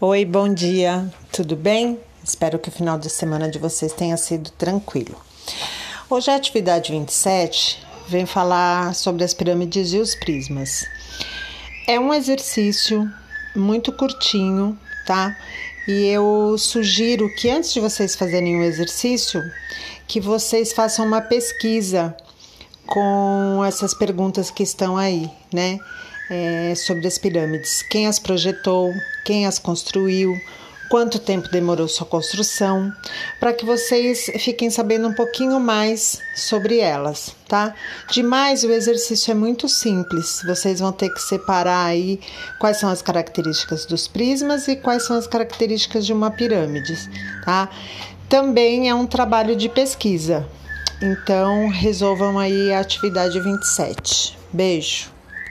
Oi, bom dia, tudo bem? Espero que o final de semana de vocês tenha sido tranquilo. Hoje a atividade 27 vem falar sobre as pirâmides e os prismas. É um exercício muito curtinho, tá? E eu sugiro que antes de vocês fazerem o exercício, que vocês façam uma pesquisa com essas perguntas que estão aí, né? É, sobre as pirâmides. Quem as projetou, quem as construiu, quanto tempo demorou sua construção, para que vocês fiquem sabendo um pouquinho mais sobre elas, tá? Demais, o exercício é muito simples. Vocês vão ter que separar aí quais são as características dos prismas e quais são as características de uma pirâmide, tá? Também é um trabalho de pesquisa. Então, resolvam aí a atividade 27. Beijo.